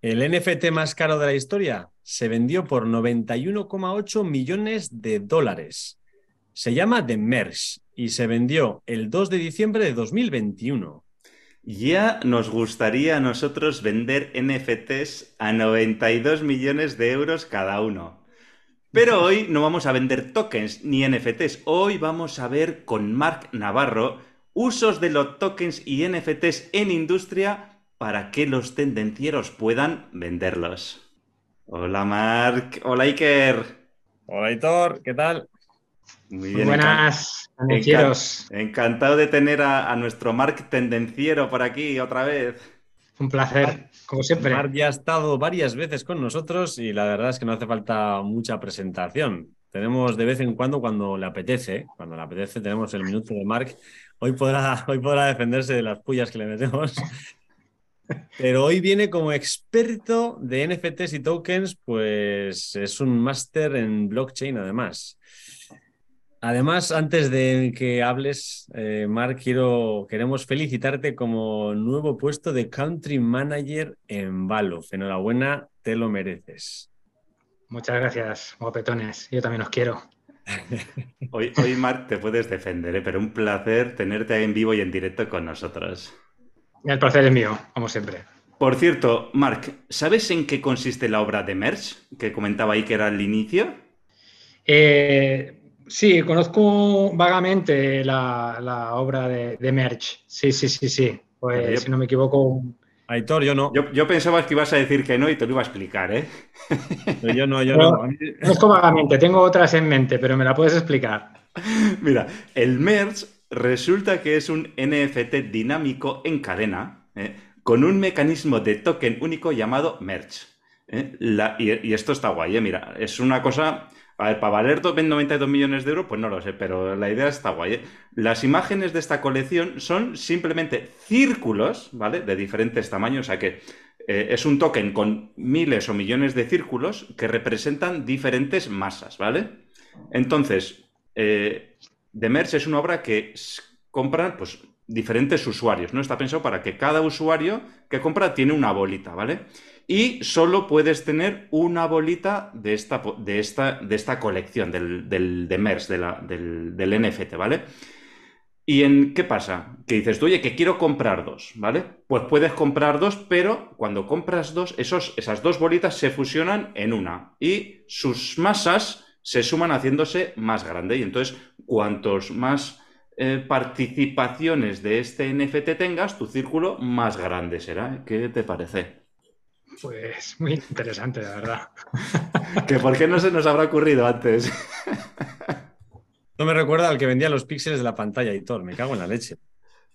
El NFT más caro de la historia se vendió por 91,8 millones de dólares. Se llama The Merge y se vendió el 2 de diciembre de 2021. Ya nos gustaría a nosotros vender NFTs a 92 millones de euros cada uno. Pero hoy no vamos a vender tokens ni NFTs. Hoy vamos a ver con Marc Navarro usos de los tokens y NFTs en industria para que los tendencieros puedan venderlos. Hola Marc, hola Iker. Hola Aitor, ¿qué tal? Muy bien. buenas, tendencieros. encantado de tener a, nuestro Marc tendenciero por aquí otra vez. Un placer, como siempre. Marc ya ha estado varias veces con nosotros y la verdad es que no hace falta mucha presentación. Tenemos de vez en cuando, cuando le apetece, cuando le apetece, tenemos el minuto de Marc. Hoy podrá, hoy podrá defenderse de las pullas que le metemos pero hoy viene como experto de NFTs y tokens, pues es un máster en blockchain además. Además, antes de que hables, eh, Mark, quiero, queremos felicitarte como nuevo puesto de Country Manager en Valo. Enhorabuena, te lo mereces. Muchas gracias, guapetones. Yo también os quiero. hoy, hoy, Mark, te puedes defender, ¿eh? pero un placer tenerte en vivo y en directo con nosotros. El placer es mío, como siempre. Por cierto, Marc, ¿sabes en qué consiste la obra de Merch que comentaba ahí que era el inicio? Eh, sí, conozco vagamente la, obra de, de, Merch. Sí, sí, sí, sí. Pues si no me equivoco. Aitor, yo no. Yo, pensaba que ibas a decir que no y te lo iba a explicar, ¿eh? yo no, yo no. Conozco vagamente, tengo otras en mente, pero me la puedes explicar. Mira, el Merch Resulta que es un NFT dinámico en cadena ¿eh? con un mecanismo de token único llamado Merge. ¿eh? y, esto está guay, ¿eh? mira, es una cosa... A ver, para valer 92 millones de euros, pues no lo sé, pero la idea está guay. Las imágenes de esta colección son simplemente círculos, ¿vale? De diferentes tamaños, o sea que es un token con miles o millones de círculos que representan diferentes masas, ¿vale? Entonces, Merge es una obra que compran pues, diferentes usuarios, ¿no? Está pensado para que cada usuario que compra tiene una bolita, ¿vale? Y solo puedes tener una bolita de esta, de esta, de esta colección, del, del de Merge, del, del, NFT, ¿vale? ¿Y en qué pasa? Que dices, oye, que quiero comprar dos, ¿vale? Pues puedes comprar dos, pero cuando compras dos, esos, esas dos bolitas se fusionan en una y sus masas se suman haciéndose más grande. Y entonces, cuantos más eh, participaciones de este NFT tengas, tu círculo más grande será. ¿Qué te parece? Pues muy interesante, la verdad. ¿Que ¿Por qué no se nos habrá ocurrido antes? no me recuerda al que vendía los píxeles de la pantalla y todo. Me cago en la leche.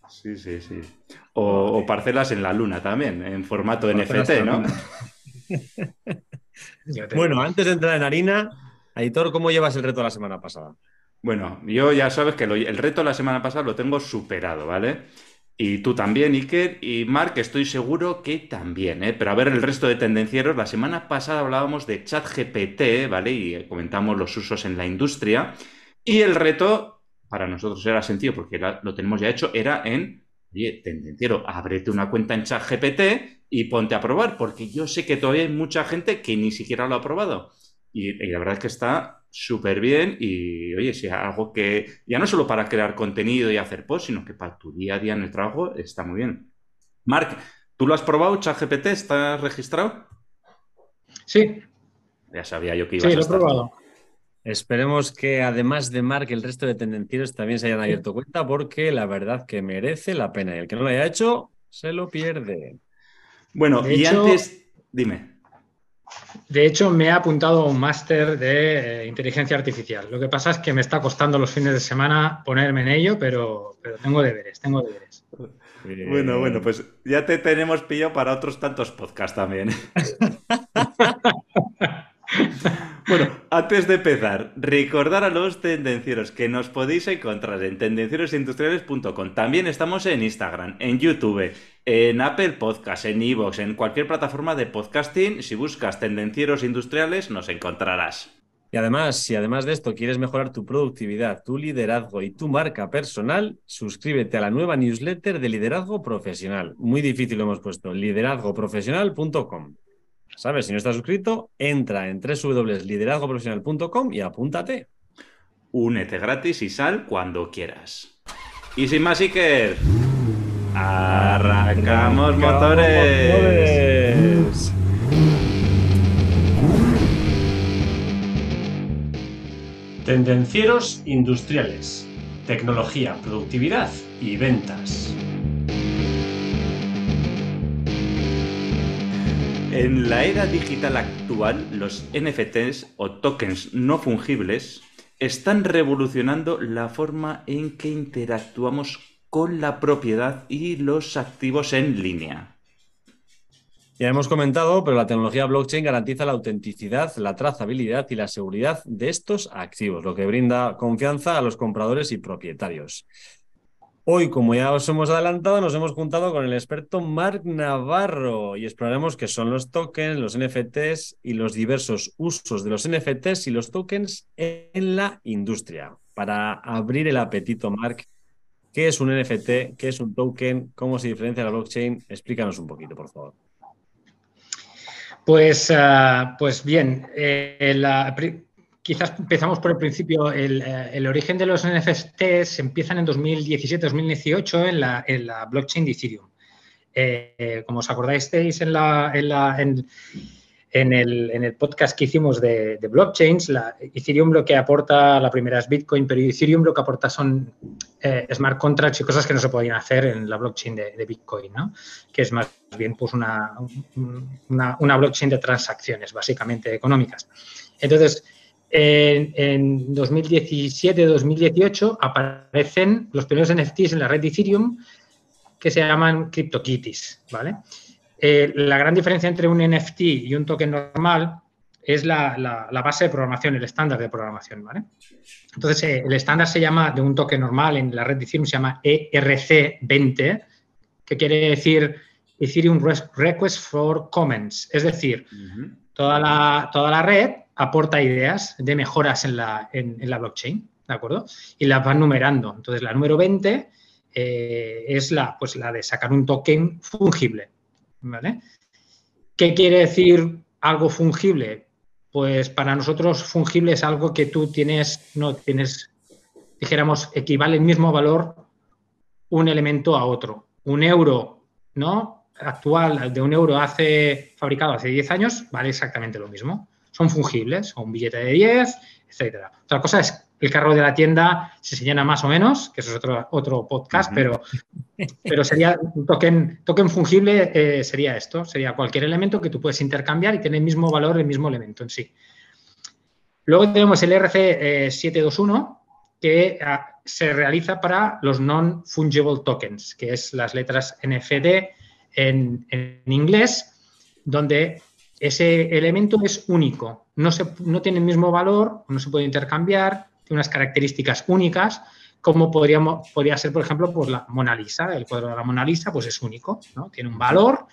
Sí, sí, sí. O, parcelas en la luna también, en formato NFT, ¿no? bueno, antes de entrar en harina, Aitor, ¿cómo llevas el reto de la semana pasada? Bueno, yo ya sabes que el reto de la semana pasada lo tengo superado, ¿vale? Y tú también, Iker, y Mark, estoy seguro que también, ¿eh? Pero a ver, el resto de tendencieros, la semana pasada hablábamos de ChatGPT, ¿vale? Y comentamos los usos en la industria. Y el reto, para nosotros era sencillo, porque lo tenemos ya hecho, era en, oye, tendenciero, ábrete una cuenta en ChatGPT y ponte a probar, porque yo sé que todavía hay mucha gente que ni siquiera lo ha probado. Y, la verdad es que está súper bien y, oye, si algo que ya no solo para crear contenido y hacer post, sino que para tu día a día en el trabajo está muy bien. Marc, ¿tú lo has probado, ChatGPT? ¿Estás registrado? Sí. Ya sabía yo que ibas sí, lo he probado. Esperemos que además de Marc, el resto de tendencieros también se hayan abierto cuenta porque la verdad que merece la pena. Y el que no lo haya hecho, se lo pierde. Bueno, y antes, dime. De hecho, me he apuntado a un máster de eh, inteligencia artificial. Lo que pasa es que me está costando los fines de semana ponerme en ello, pero, pero tengo deberes, tengo deberes. Bueno, bueno, pues ya te tenemos pillado para otros tantos podcasts también. Bueno, antes de empezar, recordar a los tendencieros que nos podéis encontrar en tendencierosindustriales.com. También estamos en Instagram, en YouTube, en Apple Podcast, en Evox, en cualquier plataforma de podcasting. Si buscas tendencieros industriales, nos encontrarás. Y además, si además de esto quieres mejorar tu productividad, tu liderazgo y tu marca personal, suscríbete a la nueva newsletter de liderazgo profesional. Muy difícil lo hemos puesto, liderazgoprofesional.com. ¿Sabes? Si no estás suscrito, entra en www.liderazgoprofesional.com y apúntate. Únete gratis y sal cuando quieras. Y sin más, Iker, arrancamos, motores. Tendencieros industriales, tecnología, productividad y ventas. En la era digital actual, los NFTs o tokens no fungibles están revolucionando la forma en que interactuamos con la propiedad y los activos en línea. Ya hemos comentado, pero la tecnología blockchain garantiza la autenticidad, la trazabilidad y la seguridad de estos activos, lo que brinda confianza a los compradores y propietarios. Hoy, como ya os hemos adelantado, nos hemos juntado con el experto Marc Navarro y exploraremos qué son los tokens, los NFTs y los diversos usos de los NFTs y los tokens en la industria. Para abrir el apetito, Marc, ¿qué es un NFT? ¿Qué es un token? ¿Cómo se diferencia la blockchain? Explícanos un poquito, por favor. Pues, ah, pues bien, eh, quizás empezamos por el principio. Eh, el, origen de los NFTs empiezan en 2017-2018 en la, en la blockchain de Ethereum. Eh, como os acordáis en, la, en, la, el, podcast que hicimos de, blockchains, Ethereum lo que aporta, la primera es Bitcoin, pero Ethereum lo que aporta son eh, smart contracts y cosas que no se podían hacer en la blockchain de, Bitcoin, ¿no? que es más bien pues una, una, blockchain de transacciones, básicamente económicas. Entonces, en, en 2017-2018 aparecen los primeros NFTs en la red de Ethereum que se llaman CryptoKitties, ¿vale? Eh, la gran diferencia entre un NFT y un token normal es la, base de programación, el estándar de programación. ¿vale? Entonces, eh, el estándar se llama, de un token normal en la red de Ethereum, se llama ERC20, que quiere decir Ethereum Request for Comments. Es decir, toda, la, toda la red aporta ideas de mejoras en la, en, la blockchain, ¿de acuerdo? Y las van numerando. Entonces, la número 20 eh, es la, pues, la de sacar un token fungible. ¿Qué quiere decir algo fungible? Pues para nosotros fungible es algo que tú tienes, no tienes, dijéramos, equivale el mismo valor un elemento a otro. Un euro, ¿no? Actual de un euro hace fabricado hace 10 años, vale exactamente lo mismo. Son fungibles, o un billete de 10, etcétera. Otra cosa es el carro de la tienda si se llena más o menos, que eso es otro, otro podcast, pero, pero sería un token, token fungible, eh, sería esto, sería cualquier elemento que tú puedes intercambiar y tener el mismo valor el mismo elemento en sí. Luego tenemos el RC721, que ah, se realiza para los non-fungible tokens, que es las letras NFD en, en inglés, donde ese elemento es único, no, se, no tiene el mismo valor, no se puede intercambiar, tiene unas características únicas, como podríamos, podría ser, por ejemplo, pues la Mona Lisa. El cuadro de la Mona Lisa pues es único, ¿no? Tiene un valor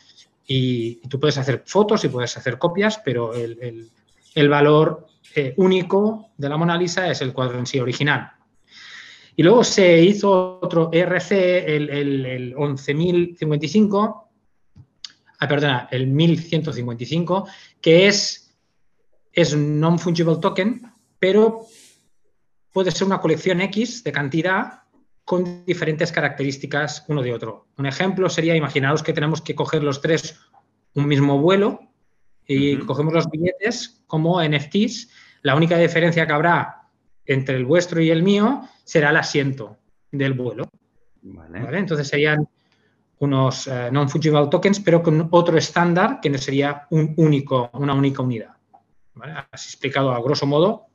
y, tú puedes hacer fotos y puedes hacer copias, pero el, valor eh, único de la Mona Lisa es el cuadro en sí original. Y luego se hizo otro ERC, el, el 11.055, ah, perdona, el 1155, que es, es non-fungible token, pero puede ser una colección X de cantidad con diferentes características uno de otro. Un ejemplo sería, imaginaros que tenemos que coger los tres un mismo vuelo y cogemos los billetes como NFTs. La única diferencia que habrá entre el vuestro y el mío será el asiento del vuelo. Entonces serían unos eh, non-fungible tokens, pero con otro estándar que no sería un único, una única unidad. Así explicado a grosso modo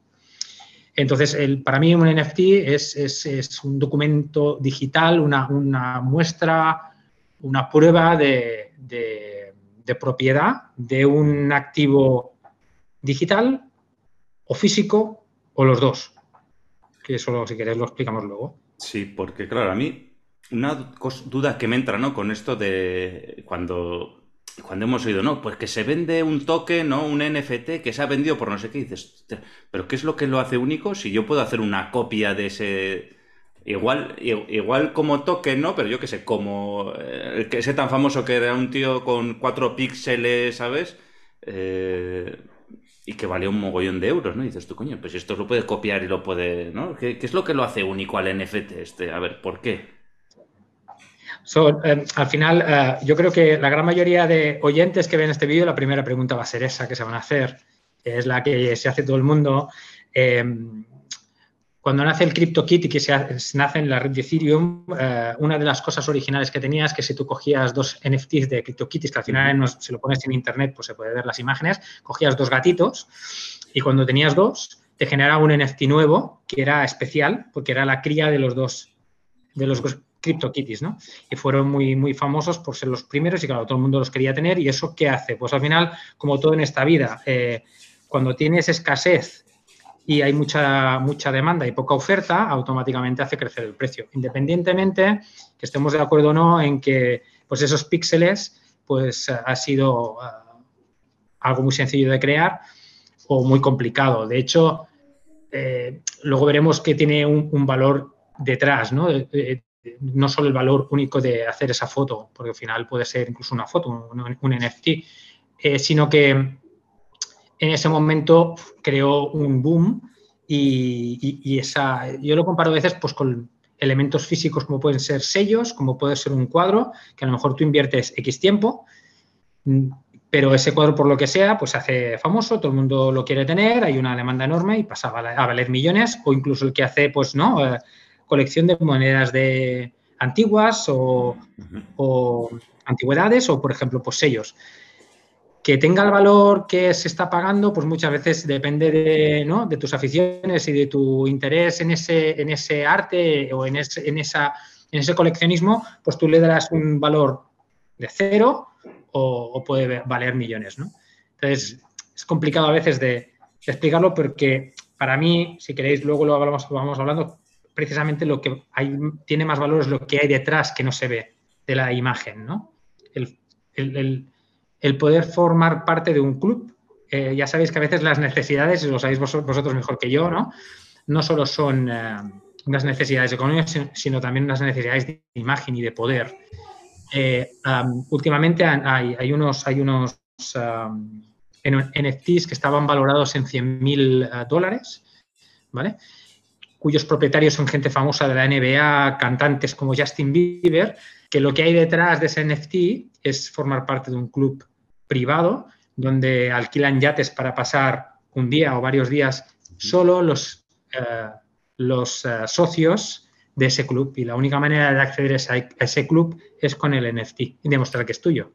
entonces, para mí un NFT es, un documento digital, una, muestra, una prueba de, propiedad de un activo digital o físico o los dos. Que eso, si queréis, lo explicamos luego. Sí, porque claro, a mí una duda que me entra, ¿no? Con esto de cuando cuando hemos oído, no, pues que se vende un token, ¿no? Un NFT que se ha vendido por no sé qué, dices, pero ¿qué es lo que lo hace único? Si yo puedo hacer una copia de ese. Igual, igual como token, ¿no? Pero yo qué sé, como eh, ese tan famoso que era un tío con cuatro píxeles, ¿sabes? eh, y que vale un mogollón de euros, ¿no? Dices tú, coño, pues esto lo puede copiar y lo puede, ¿no? ¿Qué, es lo que lo hace único al NFT este? A ver, ¿por qué? Eh, al final, eh, yo creo que la gran mayoría de oyentes que ven este vídeo, la primera pregunta va a ser esa que se van a hacer, es la que se hace todo el mundo. Cuando nace el CryptoKit y que se, nace en la red de Ethereum, eh, una de las cosas originales que tenías es que si tú cogías dos NFTs de CryptoKitties, que al final si lo pones en internet pues se puede ver las imágenes, cogías dos gatitos y cuando tenías dos te generaba un NFT nuevo que era especial porque era la cría de los dos de los CryptoKitties, ¿no? Y fueron muy, muy famosos por ser los primeros y claro, todo el mundo los quería tener y eso ¿qué hace? Pues al final, como todo en esta vida, eh, cuando tienes escasez y hay mucha, mucha demanda y poca oferta, automáticamente hace crecer el precio. Independientemente que estemos de acuerdo o no en que pues esos píxeles pues ha sido uh, algo muy sencillo de crear o muy complicado. De hecho, eh, luego veremos que tiene un, valor detrás, ¿no? no solo el valor único de hacer esa foto, porque al final puede ser incluso una foto, un, NFT, eh, sino que en ese momento creó un boom y, esa, yo lo comparo a veces pues, con elementos físicos como pueden ser sellos, como puede ser un cuadro, que a lo mejor tú inviertes X tiempo, mm, pero ese cuadro por lo que sea, pues se hace famoso, todo el mundo lo quiere tener, hay una demanda enorme y pasa a valer millones, o incluso el que hace, pues, ¿no? Eh, colección de monedas de antiguas o, o antigüedades o, por ejemplo, pues sellos. Que tenga el valor que se está pagando, pues muchas veces depende de, tus aficiones y de tu interés en ese, en ese arte o en ese, en, esa, en ese coleccionismo, pues tú le darás un valor de cero o, puede valer millones, ¿no? Entonces, es complicado a veces de, explicarlo porque para mí, si queréis, luego lo, hablamos, vamos hablando, precisamente lo que tiene más valor es lo que hay detrás que no se ve de la imagen, ¿no? el poder formar parte de un club. Eh, ya sabéis que a veces las necesidades, y lo sabéis vosotros mejor que yo, ¿no? No solo son eh, unas necesidades económicas, sino también unas necesidades de imagen y de poder. Eh, últimamente hay, unos, hay unos NFTs que estaban valorados en 100.000 dólares, ¿vale? Cuyos propietarios son gente famosa de la NBA, cantantes como Justin Bieber, que lo que hay detrás de ese NFT es formar parte de un club privado donde alquilan yates para pasar un día o varios días solo los, eh, los eh, socios de ese club y la única manera de acceder a ese, club es con el NFT y demostrar que es tuyo.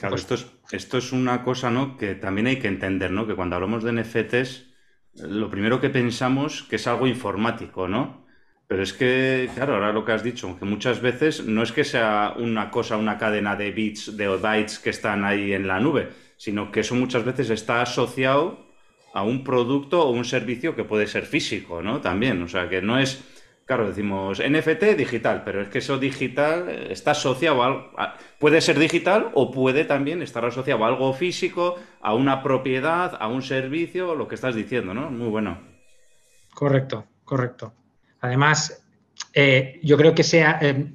Claro, esto es, esto es una cosa ¿no? que también hay que entender, ¿no? que cuando hablamos de NFTs, lo primero que pensamos que es algo informático, ¿no? Pero es que, claro, ahora lo que has dicho, que muchas veces no es que sea una cosa, una cadena de bits, de bytes que están ahí en la nube, sino que eso muchas veces está asociado a un producto o un servicio que puede ser físico, ¿no? También, o sea, que no es, claro, decimos NFT digital, pero es que eso digital está asociado a algo, puede ser digital o puede también estar asociado a algo físico, a una propiedad, a un servicio, lo que estás diciendo, ¿no? Muy bueno. Correcto, correcto. Además, eh, yo creo que sea, eh,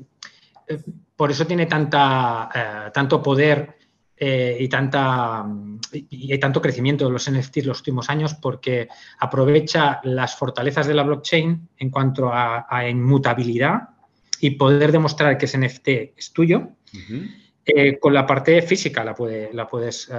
eh, por eso tiene tanta, tanto poder y, tanta, y, tanto crecimiento de los NFTs los últimos años, porque aprovecha las fortalezas de la blockchain en cuanto a, inmutabilidad y poder demostrar que ese NFT es tuyo. con la parte física la, puede, la puedes,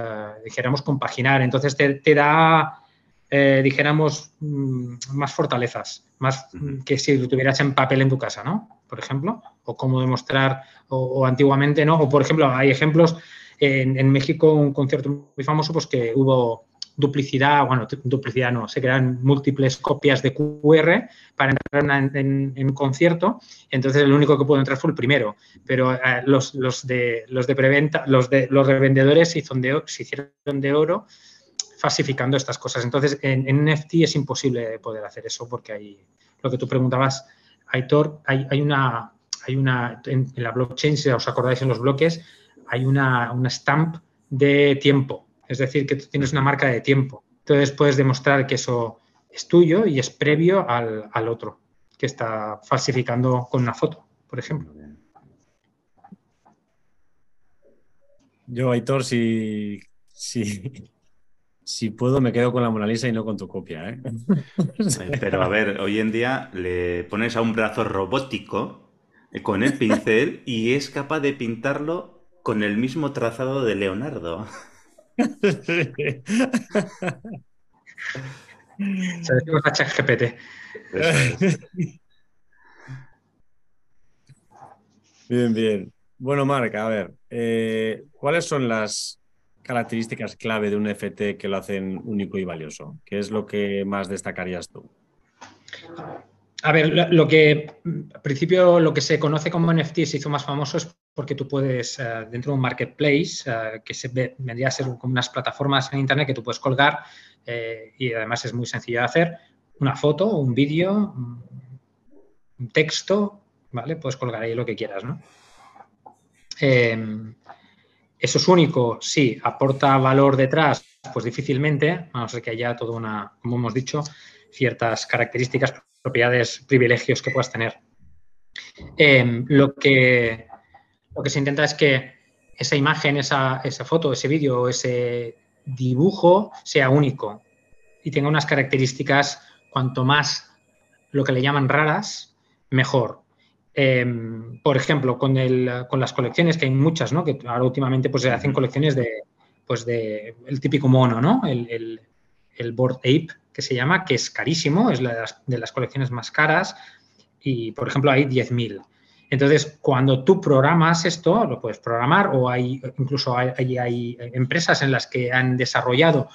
dijéramos, compaginar. Entonces te da eh, dijéramos, mm, más fortalezas, más que si lo tuvieras en papel en tu casa, ¿no? Por ejemplo, o cómo demostrar, o, antiguamente, ¿no? O por ejemplo, hay ejemplos en, México, un concierto muy famoso, pues que hubo duplicidad, bueno, duplicidad no, se crean múltiples copias de QR para entrar en, un concierto, entonces el único que pudo entrar fue el primero, pero eh, los, de los de preventa, los de los revendedores se, se hicieron de oro falsificando estas cosas. Entonces, en, NFT es imposible poder hacer eso porque hay, lo que tú preguntabas, Aitor, hay, hay una, hay una, en, la blockchain, si os acordáis en los bloques, hay una, una stamp de tiempo, es decir, que tú tienes una marca de tiempo. Entonces puedes demostrar que eso es tuyo y es previo al, al otro que está falsificando con una foto, por ejemplo. Yo, Aitor, si, si, Si puedo, me quedo con la Mona Lisa y no con tu copia. ¿eh? Pero a ver, hoy en día le pones a un brazo robótico eh, con el pincel y es capaz de pintarlo con el mismo trazado de Leonardo. Se decimos a ChatGPT. Bien, bien. Bueno, Marc, a ver, eh, ¿cuáles son las características clave de un FT que lo hacen único y valioso? ¿Qué es lo que más destacarías tú? A ver, lo, que al principio lo que se conoce como NFT se hizo más famoso es porque tú puedes, eh, dentro de un marketplace, eh, que se vendría a ser como unas plataformas en Internet que tú puedes colgar eh, y además es muy sencillo de hacer, una foto, un vídeo, un texto, ¿vale? Puedes colgar ahí lo que quieras, ¿no? Em, ¿Eso es único? Sí. ¿Aporta valor detrás? Pues difícilmente, a no ser que haya toda una, como hemos dicho, ciertas características, propiedades, privilegios que puedas tener. Em, lo, que, lo que se intenta es que esa imagen, esa, esa foto, ese vídeo, ese dibujo sea único y tenga unas características cuanto más lo que le llaman raras, mejor. Em, por ejemplo, con, el, con, las colecciones, que hay muchas, ¿no? Que ahora últimamente pues, se hacen colecciones de, pues, de el típico mono, ¿no? El, el, Board Ape, que se llama, que es carísimo, es la de las, colecciones más caras y, por ejemplo, hay 10.000. Entonces, cuando tú programas esto, lo puedes programar o hay incluso hay, empresas en las que han desarrollado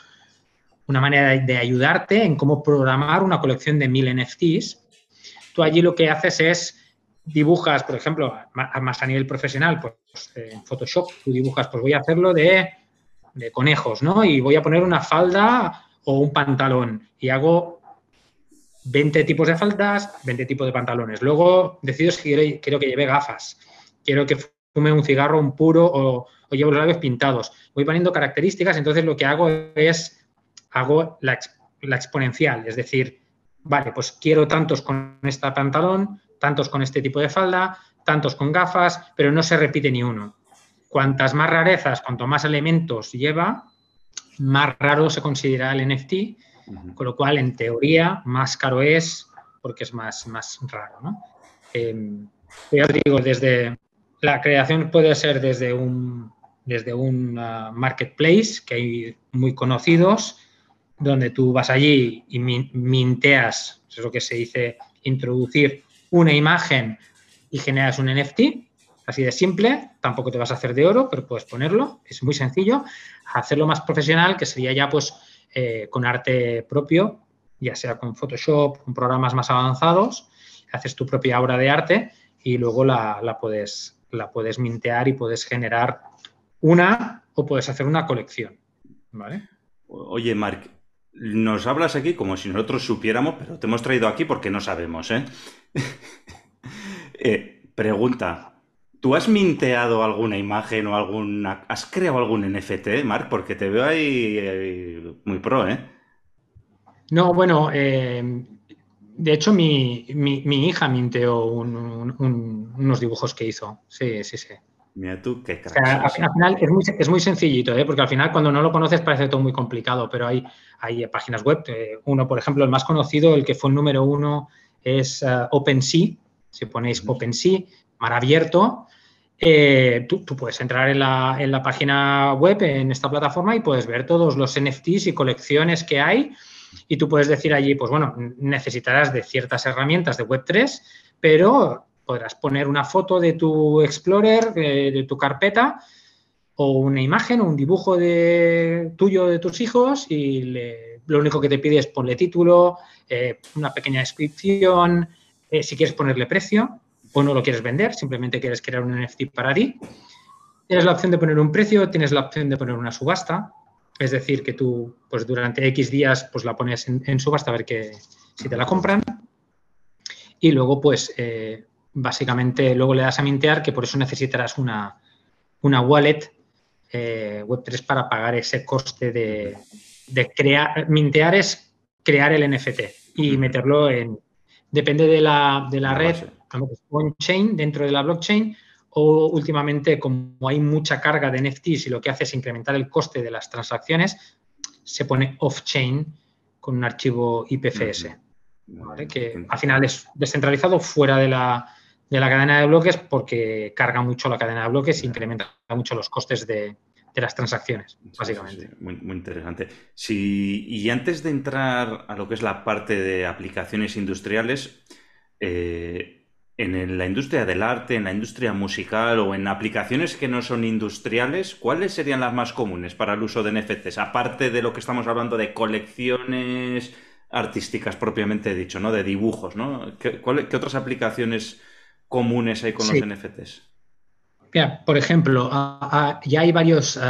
una manera de ayudarte en cómo programar una colección de 1000 NFTs. Tú allí lo que haces es dibujas, por ejemplo, más a nivel profesional, pues en Photoshop tú dibujas, pues voy a hacerlo de, conejos, ¿no? Y voy a poner una falda o un pantalón y hago 20 tipos de faldas, 20 tipos de pantalones. Luego decido si quiero, que lleve gafas, quiero que fume un cigarro, un puro o, llevo los labios pintados. Voy poniendo características, entonces lo que hago es, hago la, la exponencial, es decir, vale, pues quiero tantos con este pantalón, tantos con este tipo de falda, tantos con gafas, pero no se repite ni uno. Cuantas más rarezas, cuanto más elementos lleva, más raro se considera el NFT, con lo cual, en teoría, más caro es porque es más, más raro. ¿no? Em, ya os digo, desde la creación puede ser desde un, desde un uh, marketplace, que hay muy conocidos, donde tú vas allí y minteas, es lo que se dice introducir una imagen y generas un NFT, así de simple, tampoco te vas a hacer de oro, pero puedes ponerlo, es muy sencillo. Hacerlo más profesional, que sería ya pues eh, con arte propio, ya sea con Photoshop, con programas más avanzados, haces tu propia obra de arte y luego la, puedes, la puedes mintear y puedes generar una o puedes hacer una colección. ¿Vale? Oye, Marc, nos hablas aquí como si nosotros supiéramos, pero te hemos traído aquí porque no sabemos, ¿eh? eh pregunta. ¿Tú has minteado alguna imagen o alguna... ¿Has creado algún NFT, Marc? Porque te veo ahí eh, muy pro, ¿eh? No, bueno, eh, de hecho mi, hija minteó unos dibujos que hizo. Sí, sí, sí. Mira tú, qué al, final es muy, sencillito, ¿eh? porque al final cuando no lo conoces parece todo muy complicado, pero hay, hay páginas web. Eh, uno, por ejemplo, el más conocido, el que fue el número uno, es uh, OpenSea. Si ponéis OpenSea, mar abierto, eh, tú, puedes entrar en la, página web, en esta plataforma, y puedes ver todos los NFTs y colecciones que hay. Y tú puedes decir allí, pues bueno, necesitarás de ciertas herramientas de Web3, pero podrás poner una foto de tu Explorer, de, tu carpeta, o una imagen o un dibujo de, tuyo de tus hijos y lo único que te pide es ponerle título, eh, una pequeña descripción, eh, si quieres ponerle precio o no lo quieres vender, simplemente quieres crear un NFT para ti. Tienes la opción de poner un precio, tienes la opción de poner una subasta, es decir, que tú pues durante X días pues la pones en, subasta a ver que, si te la compran. Y luego pues eh, básicamente luego le das a mintear, que por eso necesitarás una, una wallet eh, Web3 para pagar ese coste de, crear. Mintear es crear el NFT y meterlo en. Depende de la, de la red, on-chain, dentro de la blockchain, o últimamente, como hay mucha carga de NFTs y lo que hace es incrementar el coste de las transacciones, se pone off-chain con un archivo IPFS, que al final es descentralizado fuera de la, cadena de bloques porque carga mucho la cadena de bloques e incrementa mucho los costes de, las transacciones, básicamente. muy, interesante. y antes de entrar a lo que es la parte de aplicaciones industriales, eh, en la industria del arte, en la industria musical o en aplicaciones que no son industriales, ¿cuáles serían las más comunes para el uso de NFTs? Aparte de lo que estamos hablando de colecciones artísticas propiamente dicho, ¿no? De dibujos, ¿no? ¿Qué, otras aplicaciones comunes hay con los NFTs? Mira, por ejemplo, ya hay varios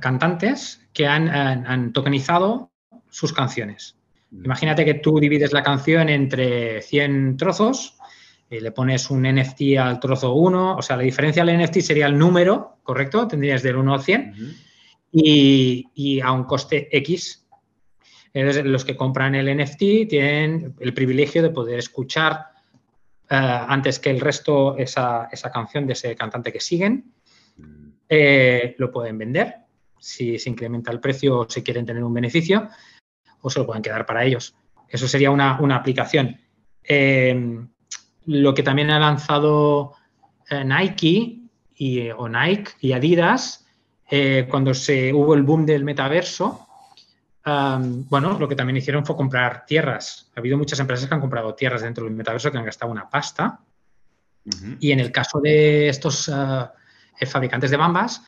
cantantes que han, tokenizado sus canciones. Mm. Imagínate que tú divides la canción entre 100 trozos le pones un NFT al trozo 1, o sea, la diferencia del NFT sería el número, ¿correcto? Tendrías del 1 al 100 y, a un coste X. Entonces, los que compran el NFT tienen el privilegio de poder escuchar eh, antes que el resto esa, canción de ese cantante que siguen. Eh, lo pueden vender si se incrementa el precio o si quieren tener un beneficio o se lo pueden quedar para ellos. Eso sería una, aplicación. Eh, lo que también ha lanzado eh, Nike y, o Nike y Adidas eh, cuando se hubo el boom del metaverso. bueno, lo que también hicieron fue comprar tierras. Ha habido muchas empresas que han comprado tierras dentro del metaverso que han gastado una pasta. Y en el caso de estos eh, fabricantes de bambas,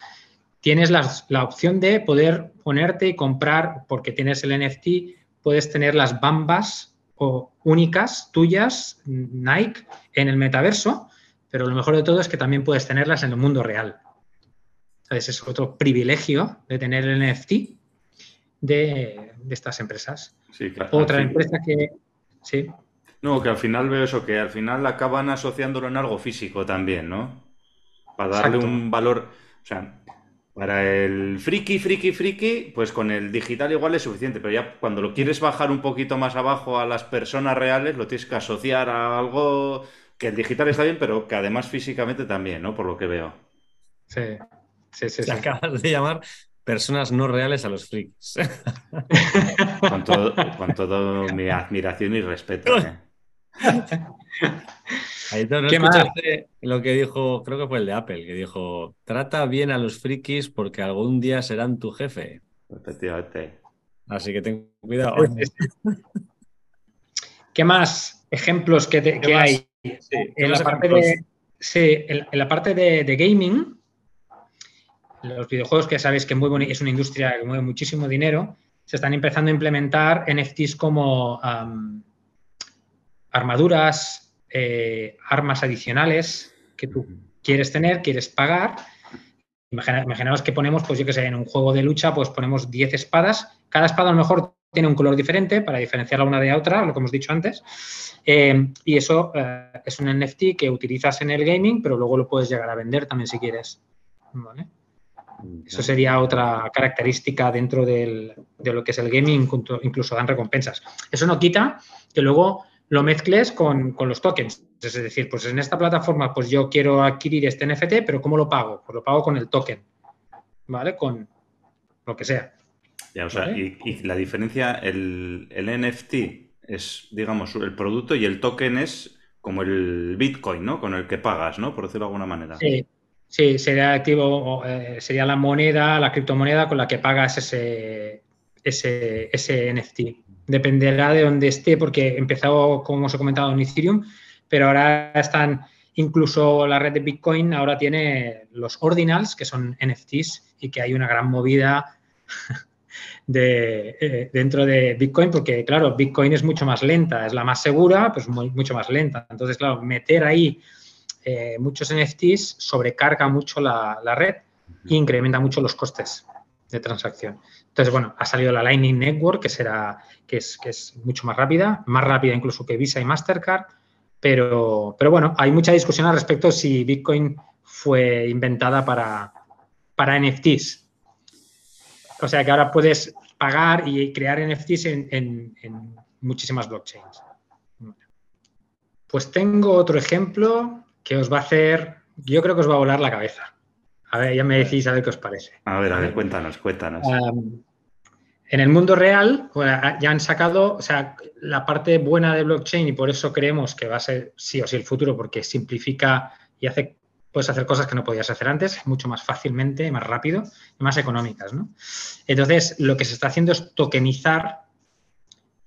tienes la opción de poder ponerte y comprar, porque tienes el NFT, puedes tener las bambas únicas tuyas, Nike, en el metaverso, pero lo mejor de todo es que también puedes tenerlas en el mundo real. Entonces es otro privilegio de tener el NFT de, estas empresas. Otra empresa que... Sí. No, que al final veo eso, que al final acaban asociándolo en algo físico también, ¿no? Para darle un valor, o sea, para el friki, friki, friki, pues con el digital igual es suficiente, pero ya cuando lo quieres bajar un poquito más abajo a las personas reales, lo tienes que asociar a algo que el digital está bien, pero que además físicamente también, ¿no? Por lo que veo. Sí, sí, sí. Te acabas de llamar personas no reales a los frikis. con, todo, con todo mi admiración y respeto. ¿eh? Ahí ¿no escuchaste lo que dijo, creo que fue el de Apple, que dijo, trata bien a los frikis porque algún día serán tu jefe. Efectivamente. Así que ten cuidado. ¿Qué más ejemplos que, hay? en, la parte de, en, la parte de, gaming, los videojuegos que sabéis que es una industria que mueve muchísimo dinero, se están empezando a implementar NFTs como armaduras, eh, armas adicionales que tú quieres tener, quieres pagar. imaginaos que ponemos, pues yo que sé, en un juego de lucha, pues ponemos 10 espadas. Cada espada a lo mejor tiene un color diferente para diferenciarla una de otra, lo que hemos dicho antes. Eh, y eso eh, es un NFT que utilizas en el gaming, pero luego lo puedes llegar a vender también si quieres. Eso sería otra característica dentro de lo que es el gaming, incluso dan recompensas. Eso no quita que luego lo mezcles con, los tokens. Es decir, pues en esta plataforma, pues yo quiero adquirir este NFT, pero ¿cómo lo pago? Pues lo pago con el token, ¿vale? Con lo que sea. Ya, o sea, y, la diferencia, el, NFT es, digamos, el producto y el token es como el Bitcoin, ¿no? Con el que pagas, ¿no? Por decirlo de alguna manera. Sí, sí sería activo, eh, sería la moneda, la criptomoneda con la que pagas ese, ese, ese NFT dependerá de dónde esté, porque empezó, como os he comentado, en Ethereum, pero ahora están, incluso la red de Bitcoin ahora tiene los ordinals, que son NFTs, y que hay una gran movida de, eh, dentro de Bitcoin, porque claro, Bitcoin es mucho más lenta, es la más segura, pues mucho más lenta. Entonces, claro, meter ahí eh, muchos NFTs sobrecarga mucho la, la red e incrementa mucho los costes de transacción. Entonces, bueno, ha salido la Lightning Network, que será, que es, que es mucho más rápida, más rápida incluso que Visa y Mastercard, pero, pero bueno, hay mucha discusión al respecto si Bitcoin fue inventada para, para NFTs. O sea que ahora puedes pagar y crear NFTs en, en muchísimas blockchains. Pues tengo otro ejemplo que os va a hacer, yo creo que os va a volar la cabeza. A ver, ya me decís a ver qué os parece. A ver, a ver, cuéntanos, cuéntanos. En el mundo real, ya han sacado, o sea, la parte buena de blockchain y por eso creemos que va a ser sí o sí el futuro, porque simplifica y hace, puedes hacer cosas que no podías hacer antes, mucho más fácilmente, más rápido y más económicas, ¿no? Entonces, lo que se está haciendo es tokenizar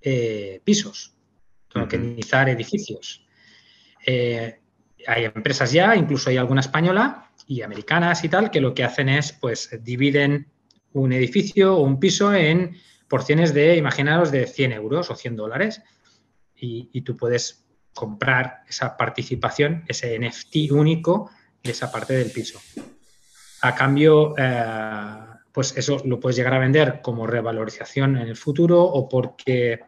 eh, pisos, tokenizar edificios. Eh, hay empresas ya, incluso hay alguna española y americanas y tal, que lo que hacen es, pues, dividen un edificio o un piso en porciones de, imaginaros, de 100 euros o 100 dólares y, tú puedes comprar esa participación, ese NFT único de esa parte del piso. A cambio, eh, pues eso lo puedes llegar a vender como revalorización en el futuro o porque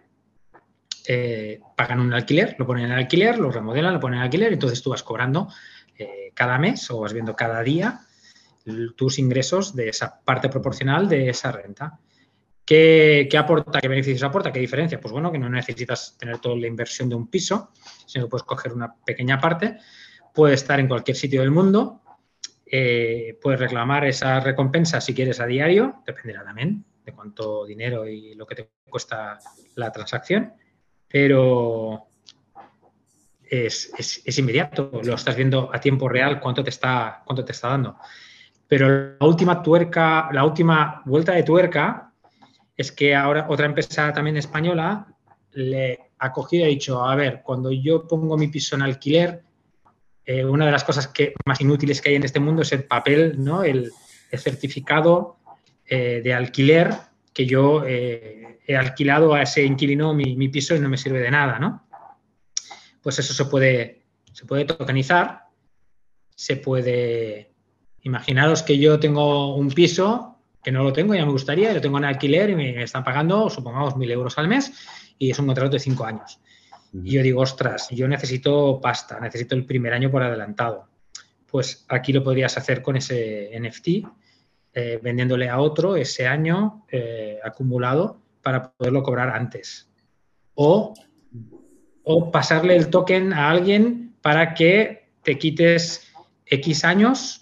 eh, pagan un alquiler, lo ponen en alquiler, lo remodelan, lo ponen en alquiler, entonces tú vas cobrando eh, cada mes o vas viendo cada día tus ingresos de esa parte proporcional de esa renta. ¿Qué, aporta? ¿Qué beneficios aporta? ¿Qué diferencia? Pues bueno, que no necesitas tener toda la inversión de un piso, sino que puedes coger una pequeña parte, puedes estar en cualquier sitio del mundo, eh, puedes reclamar esa recompensa si quieres a diario, dependerá también de cuánto dinero y lo que te cuesta la transacción, pero es, inmediato, lo estás viendo a tiempo real cuánto te está, cuánto te está dando. Pero la última tuerca, la última vuelta de tuerca es que ahora otra empresa también española le ha cogido y ha dicho, a ver, cuando yo pongo mi piso en alquiler, eh, una de las cosas que, más inútiles que hay en este mundo es el papel, ¿no? el, certificado eh, de alquiler que yo eh, he alquilado a ese inquilino mi, mi, piso y no me sirve de nada, ¿no? Pues eso se puede, se puede tokenizar, se puede Imaginaros que yo tengo un piso que no lo tengo, ya me gustaría, lo tengo en alquiler y me están pagando, supongamos, mil euros al mes y es un contrato de cinco años. Y yo digo, ostras, yo necesito pasta, necesito el primer año por adelantado. Pues aquí lo podrías hacer con ese NFT, eh, vendiéndole a otro ese año eh, acumulado para poderlo cobrar antes. O, o pasarle el token a alguien para que te quites X años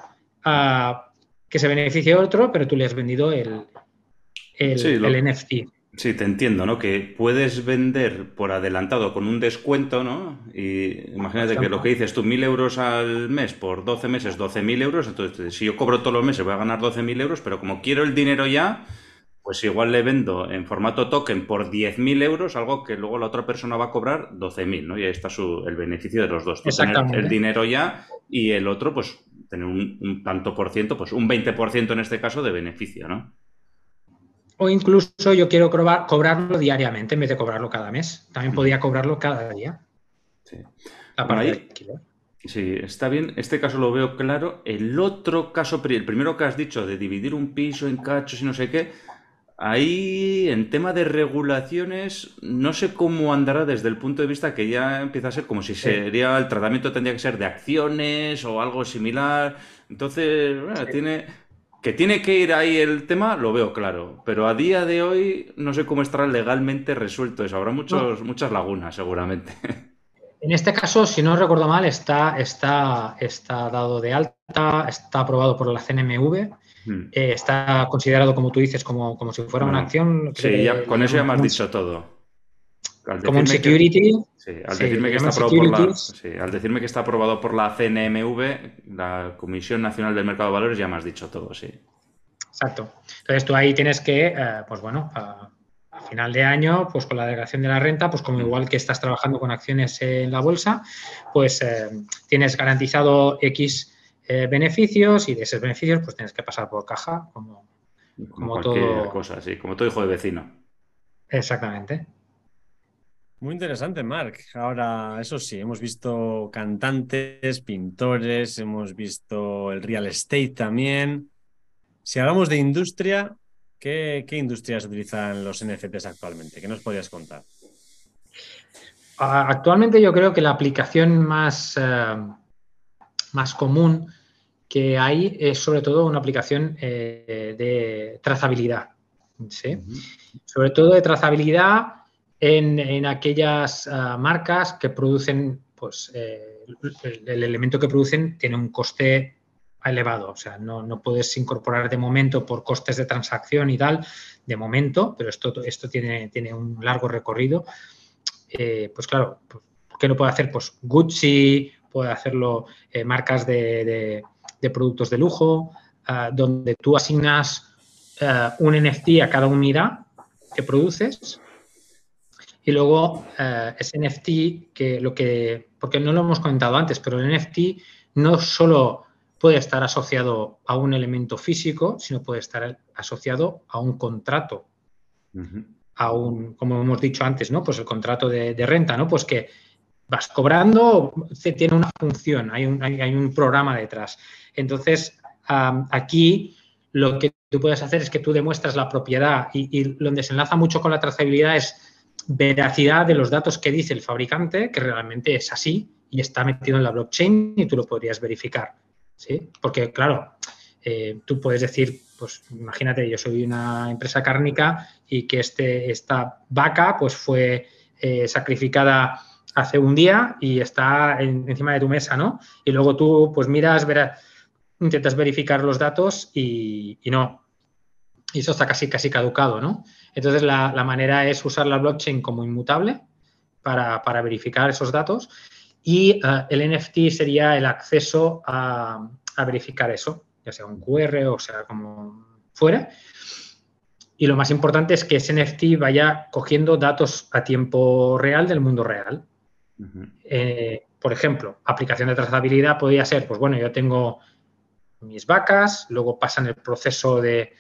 que se beneficie otro, pero tú le has vendido el, el, NFT. Sí, te entiendo, ¿no? Que puedes vender por adelantado con un descuento, ¿no? Y imagínate que lo que dices tú, mil euros al mes por 12 meses, 12.000 euros. Entonces, si yo cobro todos los meses voy a ganar 12.000 euros, pero como quiero el dinero ya, pues igual le vendo en formato token por 10.000 euros, algo que luego la otra persona va a cobrar 12.000, ¿no? Y ahí está su, el beneficio de los dos. Exactamente. el dinero ya y el otro, pues tener un, tanto por ciento, pues un 20% en este caso de beneficio, ¿no? O incluso yo quiero cobrarlo diariamente en vez de cobrarlo cada mes. También mm. podía cobrarlo cada día. Sí. La Sí, está bien. Este caso lo veo claro. El otro caso, el primero que has dicho de dividir un piso en cachos y no sé qué, Ahí, en tema de regulaciones, no sé cómo andará desde el punto de vista que ya empieza a ser como si sería el tratamiento tendría que ser de acciones o algo similar. Entonces, tiene que tiene que ir ahí el tema, lo veo claro. Pero a día de hoy no sé cómo estará legalmente resuelto eso. Habrá muchos, muchas lagunas, seguramente. En este caso, si no recuerdo mal, está, está, está dado de alta, está aprobado por la CNMV Hmm. Eh, está considerado, como tú dices, como, como si fuera una acción. Sí, con eso ya me has dicho todo. como un security. sí, al, decirme que está aprobado por la, al decirme que está aprobado por la CNMV, la Comisión Nacional del Mercado de Valores, ya me has dicho todo, sí. Exacto. Entonces tú ahí tienes que, eh, pues bueno, a, final de año, pues con la declaración de la renta, pues como hmm. igual que estás trabajando con acciones en la bolsa, pues eh, tienes garantizado X eh, beneficios y de esos beneficios pues tienes que pasar por caja como, como, todo. cosa, sí, como todo hijo de vecino. Exactamente. Muy interesante, Marc. Ahora, eso sí, hemos visto cantantes, pintores, hemos visto el real estate también. Si hablamos de industria, ¿qué, industrias utilizan los NFTs actualmente? ¿Qué nos podrías contar? Actualmente yo creo que la aplicación más, eh, más común que hay es sobre todo una aplicación eh, de trazabilidad. Sobre todo de trazabilidad en, aquellas ah, marcas que producen, pues eh, el, elemento que producen tiene un coste elevado. O sea, no, puedes incorporar de momento por costes de transacción y tal, de momento, pero esto, esto tiene, tiene un largo recorrido. Eh, pues claro, ¿qué lo puede hacer? Pues Gucci, puede hacerlo marcas de, productos de lujo, ah, donde tú asignas eh, un NFT a cada unidad que produces y luego ese NFT que lo que, porque no lo hemos comentado antes, pero el NFT no solo puede estar asociado a un elemento físico, sino puede estar asociado a un contrato. A un, como hemos dicho antes, ¿no? Pues el contrato de, renta, ¿no? Pues que vas cobrando, tiene una función, hay un, hay, un programa detrás. Entonces, aquí lo que tú puedes hacer es que tú demuestras la propiedad y, y donde se enlaza mucho con la trazabilidad es veracidad de los datos que dice el fabricante, que realmente es así y está metido en la blockchain y tú lo podrías verificar. ¿sí? Porque, claro, eh, tú puedes decir, pues imagínate, yo soy una empresa cárnica y que este, esta vaca pues fue eh, sacrificada hace un día y está encima de tu mesa, ¿no? Y luego tú pues miras, verás, intentas verificar los datos y, no. Y eso está casi, casi caducado, ¿no? Entonces la, manera es usar la blockchain como inmutable para, para verificar esos datos y eh, el NFT sería el acceso a, verificar eso, ya sea un QR o sea como fuera. Y lo más importante es que ese NFT vaya cogiendo datos a tiempo real del mundo real. Eh, por ejemplo, aplicación de trazabilidad podría ser, pues bueno, yo tengo mis vacas, luego pasan el proceso de,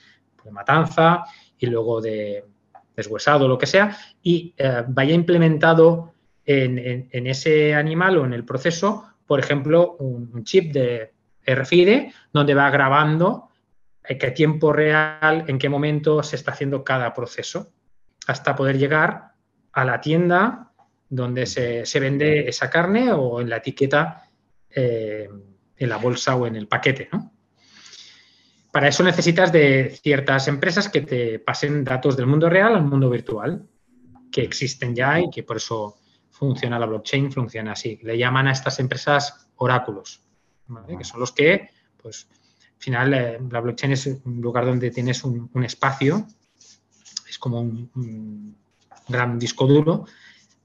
matanza y luego de deshuesado, lo que sea, y eh, vaya implementado en, ese animal o en el proceso, por ejemplo, un, chip de RFID donde va grabando en qué tiempo real, en qué momento se está haciendo cada proceso, hasta poder llegar a la tienda donde se, vende esa carne o en la etiqueta, eh, en la bolsa o en el paquete. Para eso necesitas de ciertas empresas que te pasen datos del mundo real al mundo virtual, que existen ya y que por eso funciona la blockchain, funciona así. Le llaman a estas empresas oráculos, que son los que, pues, al final, eh, la blockchain es un lugar donde tienes un, espacio, es como un, gran disco duro,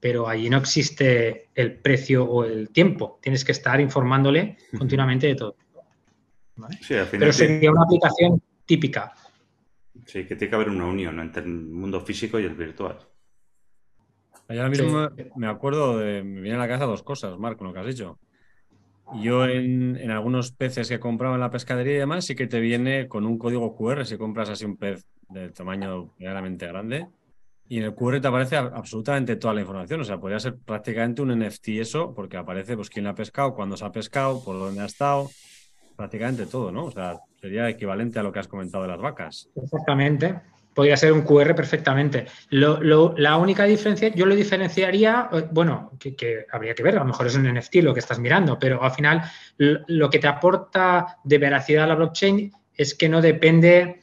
pero allí no existe el precio o el tiempo. Tienes que estar informándole continuamente de todo. pero sería una aplicación típica. Sí, que tiene que haber una unión entre el mundo físico y el virtual. Ahora mismo me acuerdo de. Me viene a la cabeza dos cosas, Marco, lo que has dicho. Yo en, algunos peces que compraba en la pescadería y demás, sí que te viene con un código QR si compras así un pez de tamaño realmente grande. Y en el QR te aparece absolutamente toda la información. O sea, podría ser prácticamente un NFT eso, porque aparece pues quién ha pescado, cuándo se ha pescado, por dónde ha estado, prácticamente todo, ¿no? O sea, sería equivalente a lo que has comentado de las vacas. Exactamente podría ser un QR perfectamente. la única diferencia, yo lo diferenciaría, eh, bueno, que, habría que ver, a lo mejor es un NFT lo que estás mirando, pero al final lo que te aporta de veracidad a la blockchain es que no depende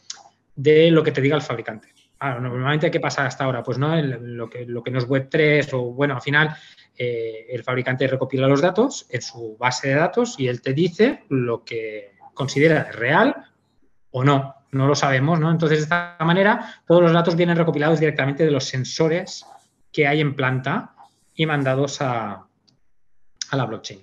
de lo que te diga el fabricante. Normalmente, ¿qué pasa hasta ahora? Pues no, lo, que, lo que no es Web3 o, bueno, al final eh, el fabricante recopila los datos en su base de datos y él te dice lo que considera real o no no lo sabemos, ¿no? Entonces, de esta manera, todos los datos vienen recopilados directamente de los sensores que hay en planta y mandados a, la blockchain.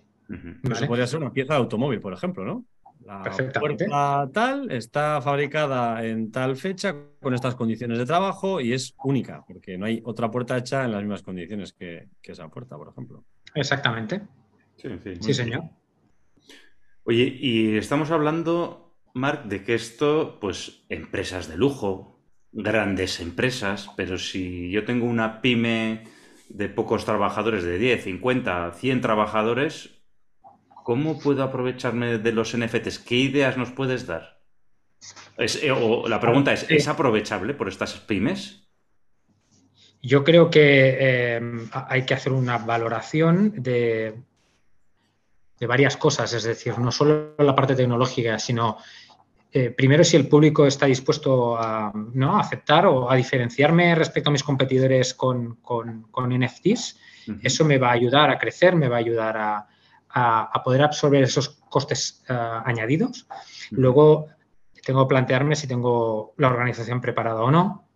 Eso podría ser una pieza de automóvil, por ejemplo, ¿no? La Perfectamente. tal está fabricada en tal fecha con estas condiciones de trabajo y es única, porque no hay otra puerta hecha en las mismas condiciones que, esa puerta, por ejemplo. Exactamente. Sí, sí señor. Oye, y estamos hablando Mark, de que esto, pues, empresas de lujo, grandes empresas, pero si yo tengo una pyme de pocos trabajadores, de 10, 50, 100 trabajadores, ¿cómo puedo aprovecharme de los NFTs? ¿Qué ideas nos puedes dar? Eh, o la pregunta es, ¿es aprovechable por estas pymes? Yo creo que eh, hay que hacer una valoración de, de varias cosas, es decir, no solo la parte tecnológica, sino eh, primero si el público está dispuesto a, ¿no? aceptar o a diferenciarme respecto a mis competidores con, NFTs. Eso me va a ayudar a crecer, me va a ayudar a, a, poder absorber esos costes eh, añadidos. Luego tengo que plantearme si tengo la organización preparada o no,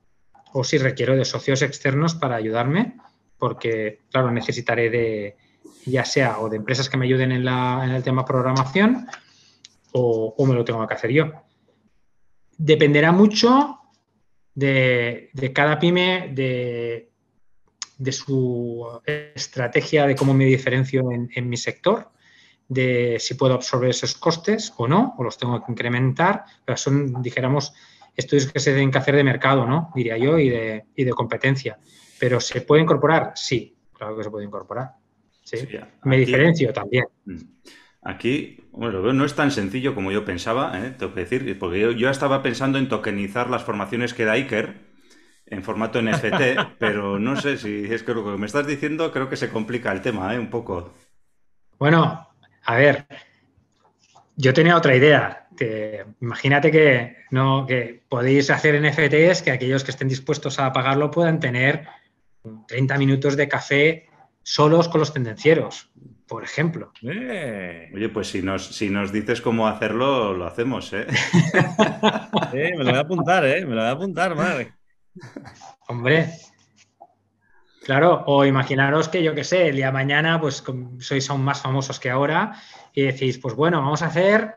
o si requiero de socios externos para ayudarme, porque, claro, necesitaré de, ya sea o de empresas que me ayuden en, el tema programación o, me lo tengo que hacer yo. Dependerá mucho de, cada pyme, de, su estrategia de cómo me diferencio en, en mi sector de si puedo absorber esos costes o no, o los tengo que incrementar, pero son, dijéramos, estudios que se deben que hacer de mercado, ¿no? Diría yo, y de, y de competencia. Pero ¿se puede incorporar? Sí, claro que se puede incorporar. Sí. Me diferencio también. Mm. Aquí, bueno, no es tan sencillo como yo pensaba, ¿eh? tengo que decir, porque yo, yo, estaba pensando en tokenizar las formaciones que da Iker en formato NFT, pero no sé si es que lo que me estás diciendo creo que se complica el tema, ¿eh? Un poco. Bueno, a ver, yo tenía otra idea. imagínate que, no, que podéis hacer NFTs que aquellos que estén dispuestos a pagarlo puedan tener 30 minutos de café solos con los tendencieros, por ejemplo. Eh. Oye, pues si nos, si nos dices cómo hacerlo, lo hacemos, ¿eh? me lo voy a apuntar, ¿eh? Me lo voy a apuntar, madre. Hombre, Claro, o imaginaros que yo qué sé, el día de mañana pues sois aún más famosos que ahora y decís, pues bueno, vamos a hacer,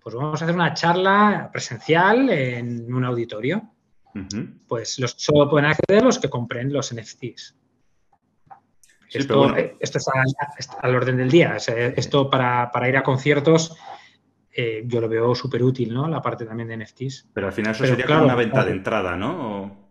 pues vamos a hacer una charla presencial en un auditorio. Pues los, solo pueden acceder los que compren los NFTs. esto, esto está, al orden del día. esto para, ir a conciertos eh, yo lo veo súper útil, ¿no? La parte también de NFTs. Pero al final eso sería como una venta de entrada, ¿no?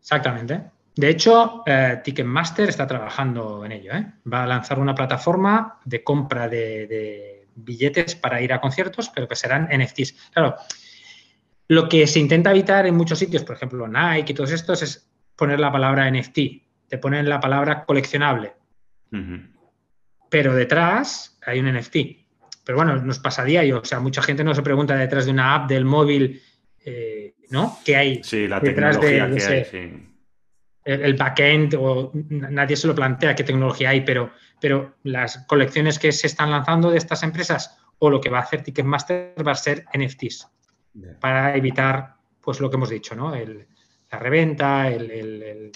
Exactamente. De hecho, eh, Ticketmaster está trabajando en ello. ¿eh? Va a lanzar una plataforma de compra de, billetes para ir a conciertos, pero que serán NFTs. Claro, lo que se intenta evitar en muchos sitios, por ejemplo, Nike y todos estos, es poner la palabra NFT. Te ponen la palabra coleccionable. Pero detrás hay un NFT. Pero bueno, nos pasa a diario. O sea, mucha gente no se pregunta detrás de una app del móvil, eh, ¿no? ¿Qué hay sí, la detrás de, que hay, sí el, backend o nadie se lo plantea qué tecnología hay, pero, pero las colecciones que se están lanzando de estas empresas o lo que va a hacer Ticketmaster va a ser NFTs para evitar pues lo que hemos dicho, ¿no? la reventa, el,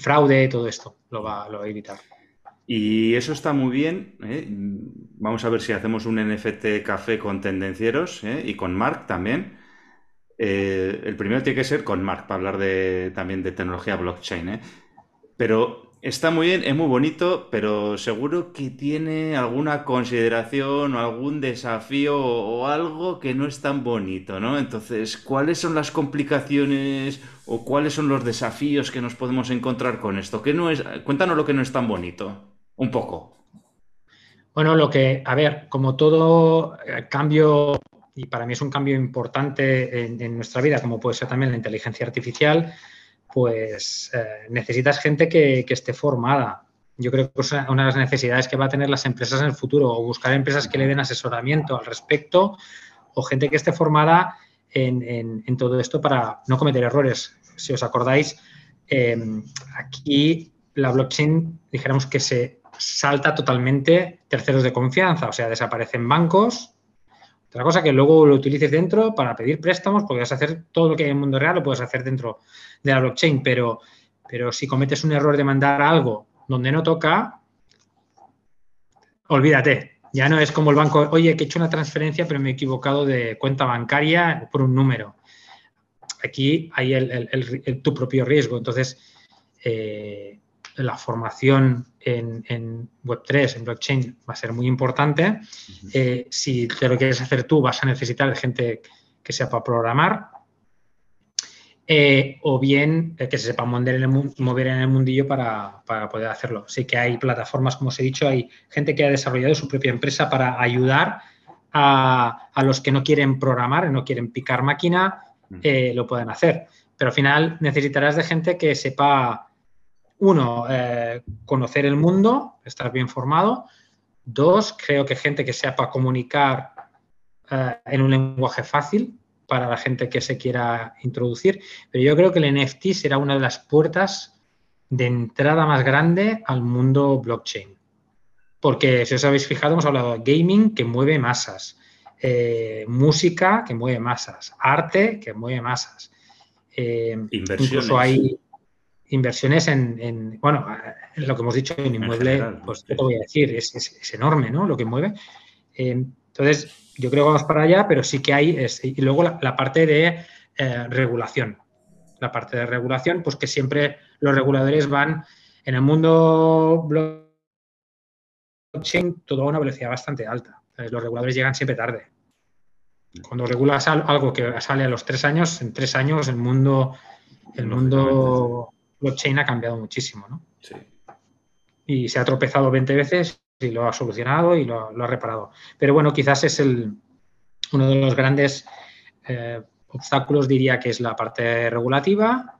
fraude, todo esto lo va, a evitar. Y eso está muy bien. ¿eh? Vamos a ver si hacemos un NFT café con tendencieros ¿eh? y con Mark también. Eh, el primero tiene que ser con Mark, para hablar también de tecnología blockchain. ¿eh? Pero está muy bien, es muy bonito, pero seguro que tiene alguna consideración o algún desafío o, algo que no es tan bonito, ¿no? Entonces, ¿cuáles son las complicaciones o cuáles son los desafíos que nos podemos encontrar con esto? ¿Qué no es, cuéntanos lo que no es tan bonito, un poco. Bueno, lo que, a ver, como todo eh, cambio y para mí es un cambio importante en, nuestra vida, como puede ser también la inteligencia artificial, pues eh, necesitas gente que, esté formada. Yo creo que es una de las necesidades que va a tener las empresas en el futuro, o buscar empresas que le den asesoramiento al respecto, o gente que esté formada en, todo esto para no cometer errores. Si os acordáis, em, aquí la blockchain, dijéramos que se salta totalmente terceros de confianza, o sea, desaparecen bancos, otra cosa que luego lo utilices dentro para pedir préstamos, a hacer todo lo que hay en el mundo real, lo puedes hacer dentro de la blockchain, pero, pero si cometes un error de mandar algo donde no toca, olvídate. Ya no es como el banco, oye, que he hecho una transferencia, pero me he equivocado de cuenta bancaria por un número. Aquí hay tu propio riesgo. Entonces, eh, la formación en, Web3, en blockchain, va a ser muy importante. Eh, si te lo quieres hacer tú, vas a necesitar de gente que sepa programar eh, o bien eh, que se sepa mover en el, mundillo para, poder hacerlo. Sí que hay plataformas, como os he dicho, hay gente que ha desarrollado su propia empresa para ayudar a, a los que no quieren programar, no quieren picar máquina, lo pueden hacer. Pero al final necesitarás de gente que sepa uno, eh, conocer el mundo, estar bien formado. Dos, creo que gente que sepa comunicar eh, en un lenguaje fácil para la gente que se quiera introducir. Pero yo creo que el NFT será una de las puertas de entrada más grande al mundo blockchain. porque si os habéis fijado, hemos hablado de gaming que mueve masas, eh, música que mueve masas, arte que mueve masas. Incluso hay inversiones en, bueno, lo que hemos dicho en inmueble, pues te voy a decir, es, enorme, ¿no? Lo que mueve. Eh, entonces, yo creo que vamos para allá, pero sí que hay, y luego la, parte de regulación. La parte de regulación, pues que siempre los reguladores van en el mundo blockchain todo a una velocidad bastante alta. Los reguladores llegan siempre tarde. Cuando regulas algo que sale a los tres años, en tres años el mundo, el mundo blockchain ha cambiado muchísimo, ¿no? Sí. Y se ha tropezado 20 veces y lo ha solucionado y lo, ha reparado. Pero bueno, quizás es el, uno de los grandes eh, obstáculos, diría que es la parte regulativa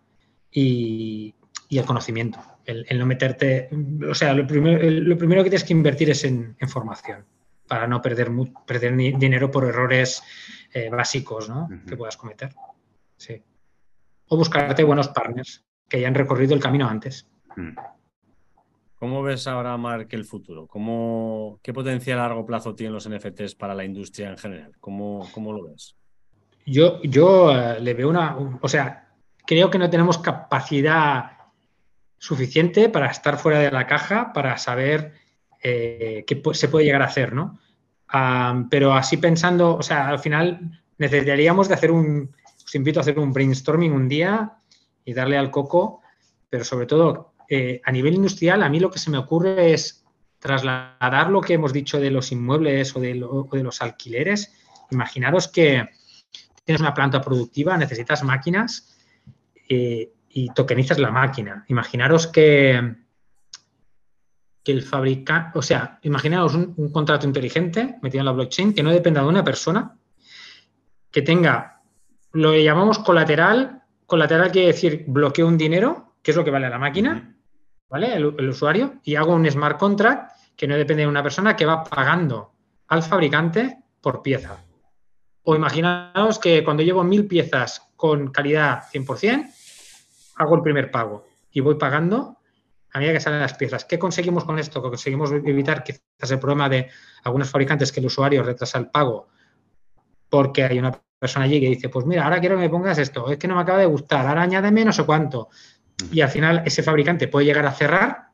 y, y el conocimiento el, no meterte, o sea, lo primero, lo primero que tienes que invertir es en, formación para no perder, perder dinero por errores eh, básicos ¿no? que puedas cometer. Sí. O buscarte buenos partners que hayan recorrido el camino antes. Mm. ¿Cómo ves ahora, Mark, el futuro? ¿Cómo, ¿Qué potencial a largo plazo tienen los NFTs para la industria en general? ¿Cómo, cómo lo ves? Yo, yo eh, le veo una, o sea, creo que no tenemos capacidad suficiente para estar fuera de la caja, para saber eh, qué se puede llegar a hacer, ¿no? pero así pensando, o sea, al final necesitaríamos de hacer un, os invito a hacer un brainstorming un día y darle al coco, pero sobre todo eh, a nivel industrial, a mí lo que se me ocurre es trasladar lo que hemos dicho de los inmuebles o de, los alquileres. Imaginaros que tienes una planta productiva, necesitas máquinas eh, y tokenizas la máquina. Imaginaros que, que el fabricante, o sea, imaginaos un, contrato inteligente metido en la blockchain que no dependa de una persona, que tenga, lo que llamamos colateral, colateral quiere decir bloqueo un dinero, que es lo que vale la máquina, ¿vale? El, el usuario, y hago un smart contract que no depende de una persona que va pagando al fabricante por pieza. O imaginaos que cuando llevo mil piezas con calidad 100%, hago el primer pago y voy pagando a medida que salen las piezas. ¿Qué conseguimos con esto? Conseguimos evitar quizás el problema de algunos fabricantes que el usuario retrasa el pago porque hay una persona allí que dice, pues mira, ahora quiero que me pongas esto, es que no me acaba de gustar, ahora añádeme no sé cuánto. Y al final ese fabricante puede llegar a cerrar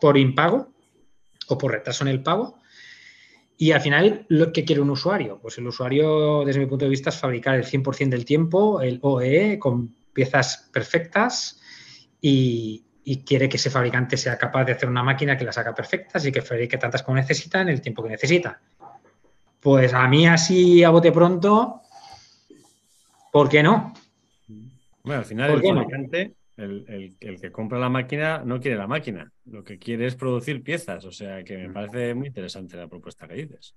por impago o por retraso en el pago. Y al final, ¿lo que quiere un usuario? Pues el usuario, desde mi punto de vista, es fabricar el 100% del tiempo el OE con piezas perfectas y, quiere que ese fabricante sea capaz de hacer una máquina que las haga perfectas y que fabrique tantas como necesita en el tiempo que necesita. Pues a mí así a bote pronto, ¿por qué no? Bueno, al final el fabricante, el, que compra la máquina, no quiere la máquina. Lo que quiere es producir piezas. O sea que me parece muy interesante la propuesta que dices.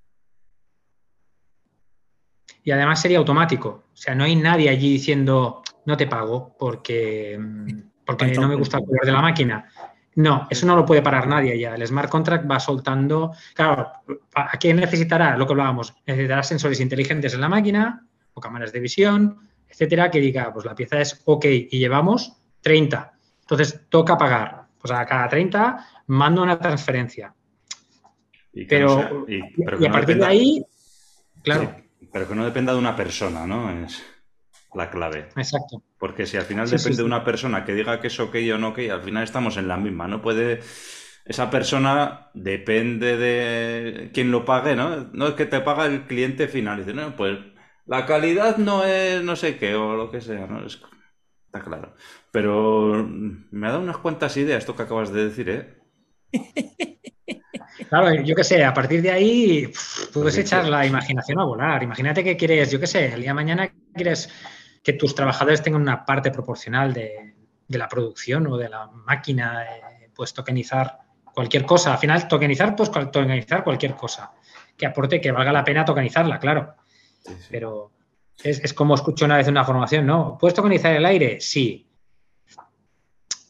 Y además sería automático. O sea, no hay nadie allí diciendo, no te pago porque, porque no me gusta el color de la máquina. No, eso no lo puede parar nadie ya. El smart contract va soltando. Claro, ¿a qué necesitará? Lo que hablábamos. Necesitará sensores inteligentes en la máquina o cámaras de visión, etcétera, que diga, pues la pieza es OK y llevamos 30. Entonces toca pagar. Pues a cada 30 mando una transferencia. pero, y, a partir de ahí, claro. pero que no dependa de una persona, ¿no? Es la clave. Exacto. Porque si al final depende de una persona que diga que es ok o no ok, al final estamos en la misma. No puede. Esa persona depende de quién lo pague, ¿no? No es que te paga el cliente final. dice, no, pues la calidad no es no sé qué o lo que sea, ¿no? Está claro. Pero me ha dado unas cuantas ideas esto que acabas de decir, ¿eh? Claro, yo qué sé, a partir de ahí puedes echar la imaginación a volar. Imagínate que quieres, yo qué sé, el día de mañana quieres que tus trabajadores tengan una parte proporcional de, la producción o de la máquina, eh, pues tokenizar cualquier cosa. Al final, tokenizar, pues tokenizar cualquier cosa que aporte, que valga la pena tokenizarla, claro. Pero es, como escucho una vez en una formación, ¿no? ¿Puedes tokenizar el aire? Sí.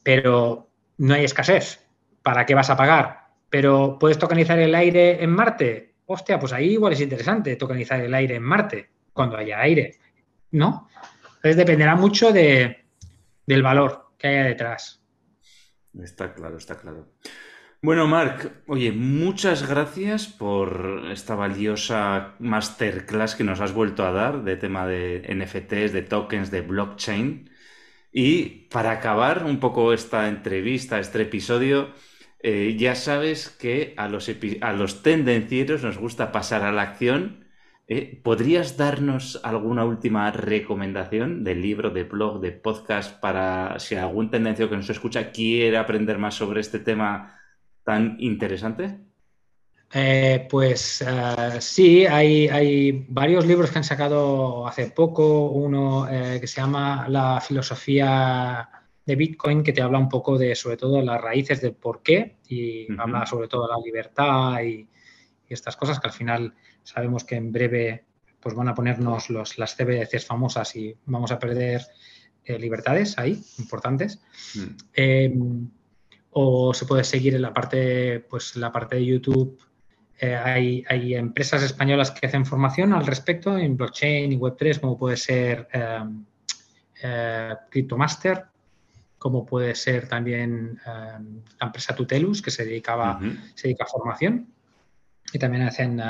Pero no hay escasez. ¿Para qué vas a pagar? Pero ¿puedes tokenizar el aire en Marte? Hostia, pues ahí igual es interesante tokenizar el aire en Marte, cuando haya aire, ¿no? Entonces dependerá mucho de, del valor que haya detrás. Está claro, está claro. Bueno, Marc, oye, muchas gracias por esta valiosa masterclass que nos has vuelto a dar de tema de NFTs, de tokens, de blockchain. Y para acabar un poco esta entrevista, este episodio, eh, ya sabes que a los, a los tendencieros nos gusta pasar a la acción. Eh, ¿Podrías darnos alguna última recomendación de libro, de blog, de podcast para si algún tendencio que nos escucha quiere aprender más sobre este tema? tan interesante? Eh, pues eh, sí, hay, varios libros que han sacado hace poco, uno eh, que se llama La filosofía de Bitcoin, que te habla un poco de sobre todo las raíces del por qué y habla sobre todo de la libertad y, estas cosas que al final sabemos que en breve pues van a ponernos los, las CBDCs famosas y vamos a perder libertades ahí, importantes. Mm. Em, o se puede seguir en la parte, pues, la parte de YouTube. Eh, hay, hay, empresas españolas que hacen formación al respecto en blockchain y Web3, como puede ser eh, eh, CryptoMaster, como puede ser también la empresa Tutelus, que se, dedicaba, se dedica a formación. Y también hacen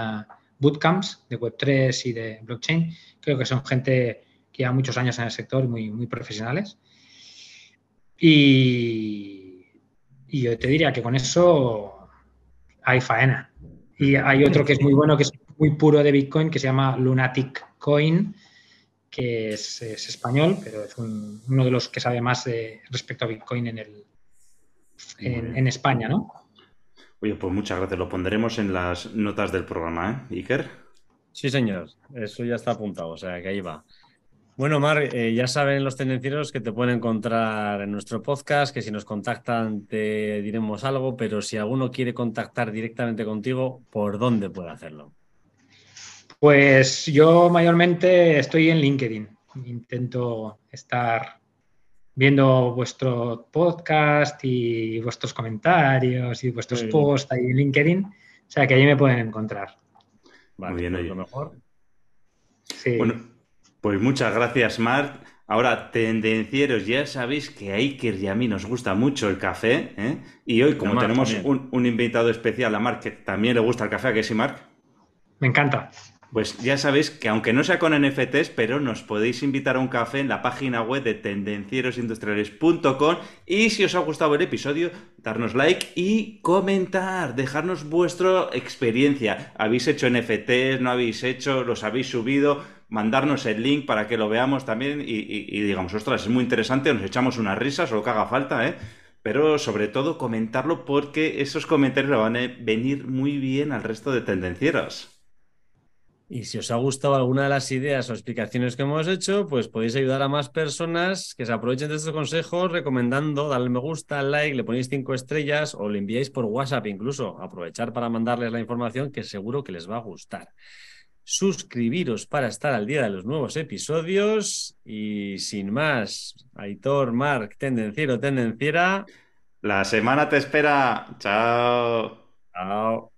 bootcamps de Web3 y de blockchain. Creo que son gente que lleva muchos años en el sector, muy, muy profesionales. Y, y yo te diría que con eso hay faena. Y hay otro que es muy bueno, que es muy puro de Bitcoin, que se llama Lunatic Coin, que es, español, pero es uno de los que sabe más respecto a Bitcoin en, el, en, España, ¿no? Oye, pues muchas gracias. Lo pondremos en las notas del programa, ¿eh, Iker? Sí, señor. Eso ya está apuntado, o sea que ahí va. Bueno, Mar, eh, ya saben los tendencieros que te pueden encontrar en nuestro podcast, que si nos contactan te diremos algo, pero si alguno quiere contactar directamente contigo, ¿por dónde puede hacerlo? Pues yo mayormente estoy en LinkedIn. Intento estar viendo vuestro podcast y vuestros comentarios y vuestros posts ahí en LinkedIn. O sea que ahí me pueden encontrar. Vale, Muy bien, pues lo mejor. Sí. Bueno, pues muchas gracias, Marc. Ahora, tendencieros, ya sabéis que a Iker y a mí nos gusta mucho el café. ¿eh? Y hoy, como tenemos un, invitado especial, a Marc, que también le gusta el café, ¿a que sí, Marc? Me encanta. Pues ya sabéis que aunque no sea con NFTs, pero nos podéis invitar a un café en la página web de tendencierosindustriales.com y si os ha gustado el episodio, darnos like y comentar, dejarnos vuestra experiencia. ¿Habéis hecho NFTs? ¿No habéis hecho? ¿Los habéis subido? mandarnos el link para que lo veamos también y, digamos, ostras, es muy interesante, nos echamos unas risas o lo que haga falta, ¿eh? Pero sobre todo comentarlo porque esos comentarios van a venir muy bien al resto de tendencieros. Y si os ha gustado alguna de las ideas o explicaciones que hemos hecho, pues podéis ayudar a más personas que se aprovechen de estos consejos recomendando, darle me gusta, like, le ponéis cinco estrellas o le enviáis por WhatsApp incluso. Aprovechar para mandarles la información que seguro que les va a gustar suscribiros para estar al día de los nuevos episodios. Y sin más, Aitor, Marc, tendenciero, tendenciera. La semana te espera. Chao. Chao.